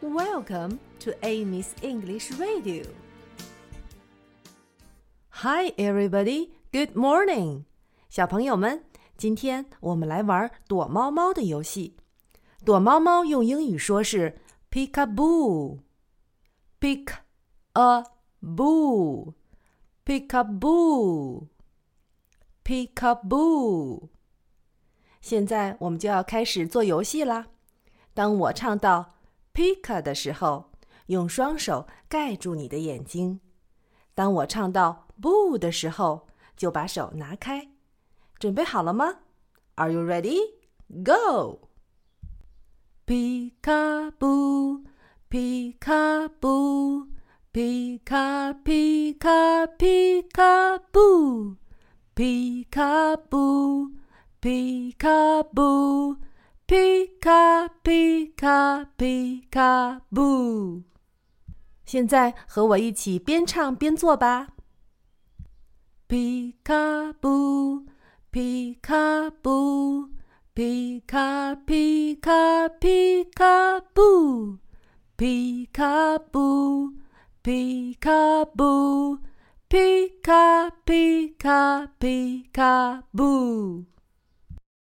Welcome to Amy's English Radio. Hi, everybody. Good morning. 小朋友们，今天我们来玩躲猫猫的游戏。躲猫猫用英语说是 peekaboo。Pick a boo, peekaboo, peekaboo。现在我们就要开始做游戏啦。当我唱到 “Pick” 的时候，用双手盖住你的眼睛；当我唱到 “boo” 的时候，就把手拿开。准备好了吗？Are you ready? Go! Peekaboo, peekaboo, peeka 皮卡皮卡皮卡布！现在和我一起边唱边做吧！皮卡布，皮卡布，皮卡皮卡皮卡布，皮卡布，皮卡布，皮卡皮卡皮卡布。